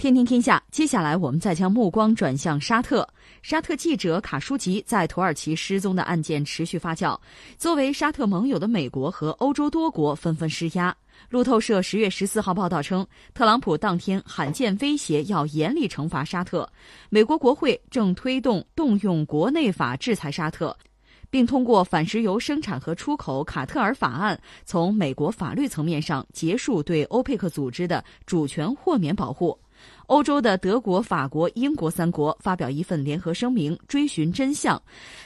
天天天下，接下来我们再将目光转向沙特。沙特记者卡舒吉在土耳其失踪的案件持续发酵，作为沙特盟友的美国和欧洲多国纷纷施压。路透社十月十四号报道称，特朗普当天罕见威胁要严厉惩罚沙特，美国国会正推动动用国内法制裁沙特。并通过反石油生产和出口卡特尔法案，从美国法律层面上结束对欧佩克组织的主权豁免保护。欧洲的德国、法国、英国三国发表一份联合声明，追寻真相。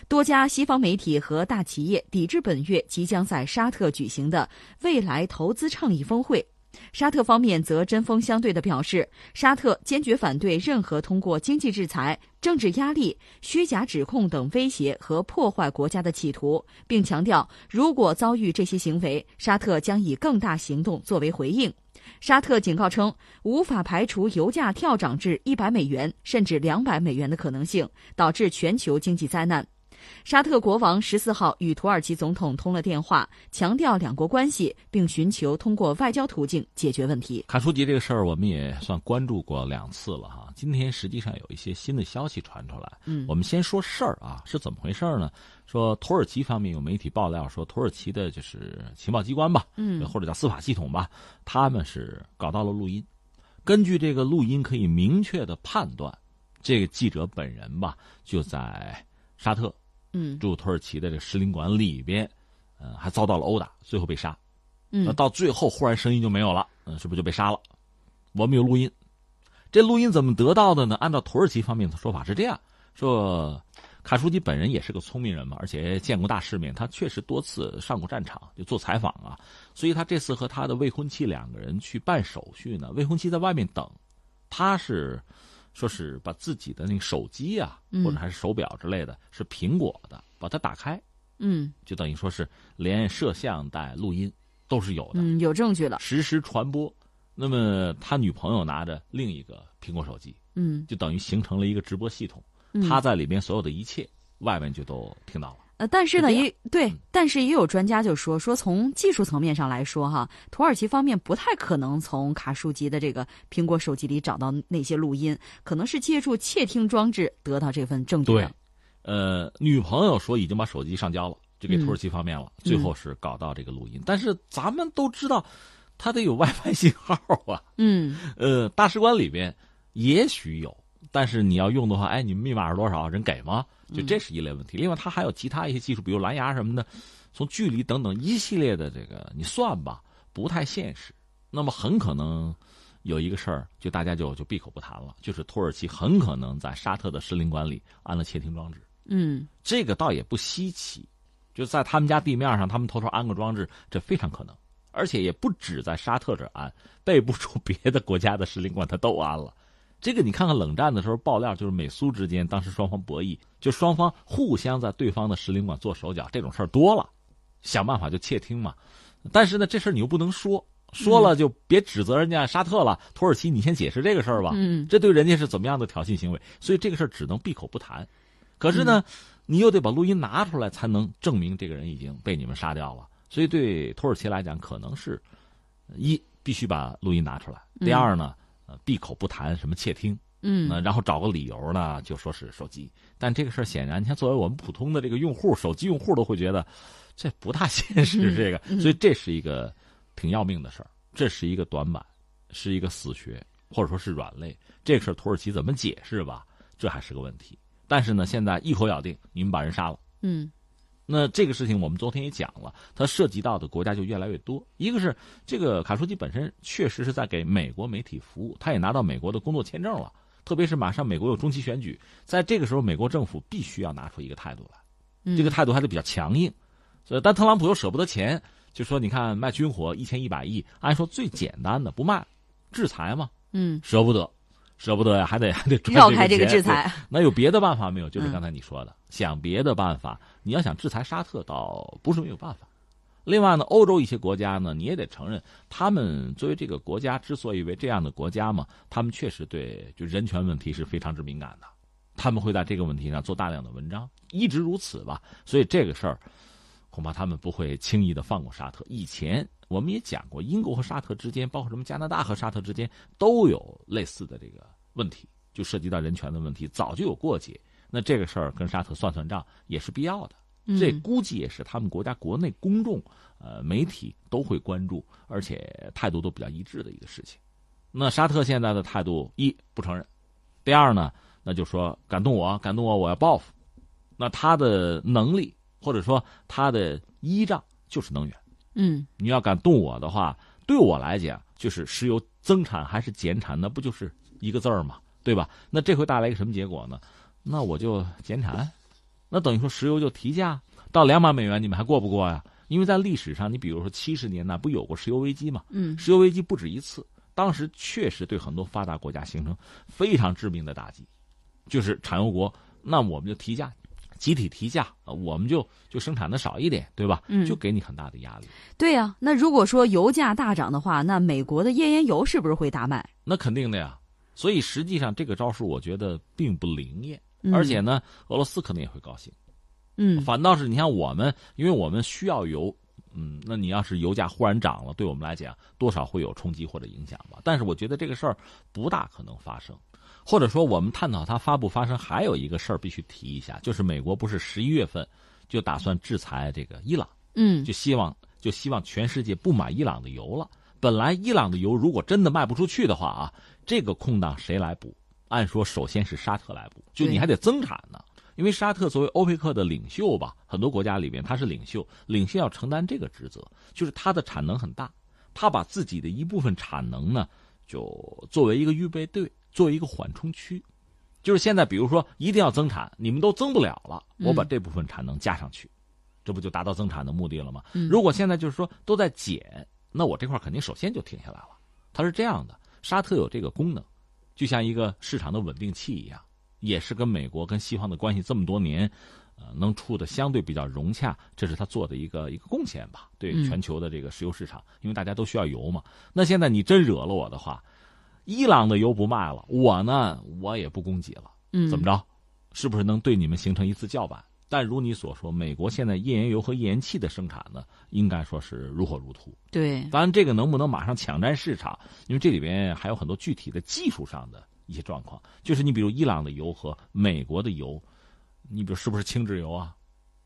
多家西方媒体和大企业抵制本月即将在沙特举行的未来投资倡议峰会。沙特方面则针锋相对地表示，沙特坚决反对任何通过经济制裁、政治压力、虚假指控等威胁和破坏国家的企图，并强调，如果遭遇这些行为，沙特将以更大行动作为回应。沙特警告称，无法排除油价跳涨至一百美元甚至两百美元的可能性，导致全球经济灾难。沙特国王十四号与土耳其总统通了电话，强调两国关系，并寻求通过外交途径解决问题。卡舒吉这个事儿，我们也算关注过两次了哈。今天实际上有一些新的消息传出来，嗯，我们先说事儿啊，是怎么回事呢？说土耳其方面有媒体爆料说，土耳其的就是情报机关吧，嗯，或者叫司法系统吧，他们是搞到了录音，根据这个录音可以明确的判断，这个记者本人吧就在沙特。嗯，驻土耳其的这个使领馆里边，嗯，还遭到了殴打，最后被杀。嗯，那到最后忽然声音就没有了，嗯，是不是就被杀了？我们有录音，这录音怎么得到的呢？按照土耳其方面的说法是这样说：卡舒吉本人也是个聪明人嘛，而且见过大世面，他确实多次上过战场，就做采访啊。所以他这次和他的未婚妻两个人去办手续呢，未婚妻在外面等，他是。说是把自己的那个手机啊，或者还是手表之类的，是苹果的，把它打开，嗯，就等于说是连摄像带、录音都是有的，嗯，有证据了，实时传播。那么他女朋友拿着另一个苹果手机，嗯，就等于形成了一个直播系统，他在里边所有的一切，外面就都听到了。呃，但是呢，也对，但是也有专家就说说，从技术层面上来说，哈，土耳其方面不太可能从卡舒吉的这个苹果手机里找到那些录音，可能是借助窃听装置得到这份证据。对，呃，女朋友说已经把手机上交了，就给土耳其方面了，最后是搞到这个录音。但是咱们都知道，他得有 WiFi 信号啊。嗯，呃，大使馆里边也许有，但是你要用的话，哎，你们密码是多少？人给吗？就这是一类问题，另外它还有其他一些技术，比如蓝牙什么的，从距离等等一系列的这个你算吧，不太现实。那么很可能有一个事儿，就大家就就闭口不谈了，就是土耳其很可能在沙特的使领馆里安了窃听装置。嗯，这个倒也不稀奇，就在他们家地面上，他们偷偷安个装置，这非常可能。而且也不止在沙特这安，背不住别的国家的使领馆他都安了。这个你看看冷战的时候爆料，就是美苏之间当时双方博弈，就双方互相在对方的使领馆做手脚，这种事儿多了，想办法就窃听嘛。但是呢，这事儿你又不能说，说了就别指责人家沙特了。土耳其，你先解释这个事儿吧。嗯，这对人家是怎么样的挑衅行为？所以这个事儿只能闭口不谈。可是呢，你又得把录音拿出来，才能证明这个人已经被你们杀掉了。所以对土耳其来讲，可能是一必须把录音拿出来。第二呢？呃，闭口不谈什么窃听，嗯，然后找个理由呢，就说是手机。但这个事儿显然，你看，作为我们普通的这个用户，手机用户都会觉得这不大现实。这个，所以这是一个挺要命的事儿，这是一个短板，是一个死穴，或者说是软肋。这个事儿土耳其怎么解释吧？这还是个问题。但是呢，现在一口咬定你们把人杀了，嗯。那这个事情我们昨天也讲了，它涉及到的国家就越来越多。一个是这个卡舒吉本身确实是在给美国媒体服务，他也拿到美国的工作签证了。特别是马上美国有中期选举，在这个时候，美国政府必须要拿出一个态度来，这个态度还得比较强硬。所以，但特朗普又舍不得钱，就说你看卖军火一千一百亿，按说最简单的不卖，制裁嘛，嗯，舍不得。舍不得呀，还得还得绕开这个制裁。那有别的办法没有？就是刚才你说的，想别的办法。你要想制裁沙特，倒不是没有办法。另外呢，欧洲一些国家呢，你也得承认，他们作为这个国家之所以为这样的国家嘛，他们确实对就人权问题是非常之敏感的。他们会在这个问题上做大量的文章，一直如此吧。所以这个事儿恐怕他们不会轻易的放过沙特。以前我们也讲过，英国和沙特之间，包括什么加拿大和沙特之间，都有类似的这个问题，就涉及到人权的问题，早就有过节。那这个事儿跟沙特算算账也是必要的。这估计也是他们国家国内公众、呃媒体都会关注，而且态度都比较一致的一个事情。那沙特现在的态度一不承认，第二呢，那就说感动我，感动我，我要报复。那他的能力或者说它的依仗就是能源。嗯，你要敢动我的话，对我来讲就是石油增产还是减产，那不就是一个字儿吗？对吧？那这会带来一个什么结果呢？那我就减产。那等于说石油就提价到两百美元，你们还过不过呀？因为在历史上，你比如说七十年代不有过石油危机吗？嗯，石油危机不止一次，当时确实对很多发达国家形成非常致命的打击，就是产油国，那我们就提价，集体提价，我们就就生产的少一点，对吧？嗯，就给你很大的压力。对呀，那如果说油价大涨的话，那美国的页岩油是不是会大卖？那肯定的呀。所以实际上这个招数，我觉得并不灵验。而且呢，俄罗斯可能也会高兴，嗯，反倒是你像我们，因为我们需要油，嗯，那你要是油价忽然涨了，对我们来讲多少会有冲击或者影响吧。但是我觉得这个事儿不大可能发生，或者说我们探讨它发不发生，还有一个事儿必须提一下，就是美国不是十一月份就打算制裁这个伊朗，嗯，就希望就希望全世界不买伊朗的油了。本来伊朗的油如果真的卖不出去的话啊，这个空档谁来补？按说，首先是沙特来补，就你还得增产呢。因为沙特作为欧佩克的领袖吧，很多国家里边他是领袖，领袖要承担这个职责，就是他的产能很大，他把自己的一部分产能呢，就作为一个预备队，作为一个缓冲区。就是现在，比如说一定要增产，你们都增不了了，我把这部分产能加上去，这不就达到增产的目的了吗？如果现在就是说都在减，那我这块肯定首先就停下来了。它是这样的，沙特有这个功能。就像一个市场的稳定器一样，也是跟美国跟西方的关系这么多年，呃，能处的相对比较融洽，这是他做的一个一个贡献吧，对全球的这个石油市场，因为大家都需要油嘛。那现在你真惹了我的话，伊朗的油不卖了，我呢，我也不供给了，嗯，怎么着？是不是能对你们形成一次叫板？但如你所说，美国现在页岩油和页岩气的生产呢，应该说是如火如荼。对，当然这个能不能马上抢占市场，因为这里边还有很多具体的技术上的一些状况。就是你比如伊朗的油和美国的油，你比如是不是轻质油啊？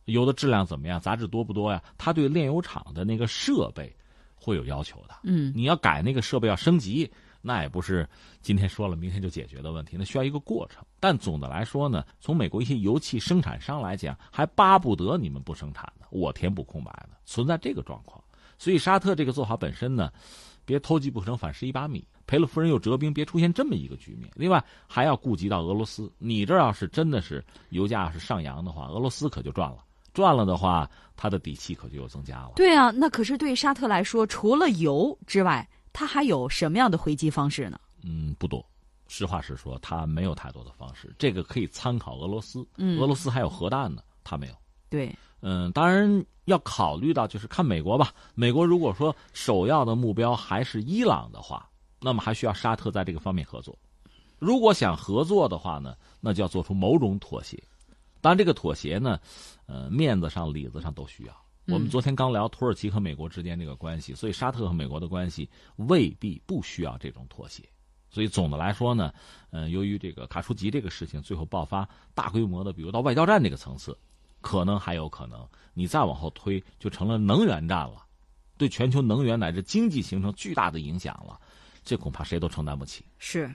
油的质量怎么样？杂质多不多呀？它对炼油厂的那个设备会有要求的。嗯，你要改那个设备要升级。那也不是今天说了明天就解决的问题，那需要一个过程。但总的来说呢，从美国一些油气生产商来讲，还巴不得你们不生产呢，我填补空白呢，存在这个状况。所以沙特这个做法本身呢，别偷鸡不成反蚀一把米，赔了夫人又折兵，别出现这么一个局面。另外还要顾及到俄罗斯，你这要是真的是油价是上扬的话，俄罗斯可就赚了，赚了的话，他的底气可就又增加了。对啊，那可是对沙特来说，除了油之外。它还有什么样的回击方式呢？嗯，不多。实话实说，他没有太多的方式。这个可以参考俄罗斯。嗯，俄罗斯还有核弹呢，他没有。对，嗯，当然要考虑到，就是看美国吧。美国如果说首要的目标还是伊朗的话，那么还需要沙特在这个方面合作。如果想合作的话呢，那就要做出某种妥协。当然，这个妥协呢，呃，面子上、里子上都需要。我们昨天刚聊土耳其和美国之间这个关系，所以沙特和美国的关系未必不需要这种妥协。所以总的来说呢，呃，由于这个卡舒吉这个事情最后爆发大规模的，比如到外交战这个层次，可能还有可能你再往后推就成了能源战了，对全球能源乃至经济形成巨大的影响了，这恐怕谁都承担不起。是。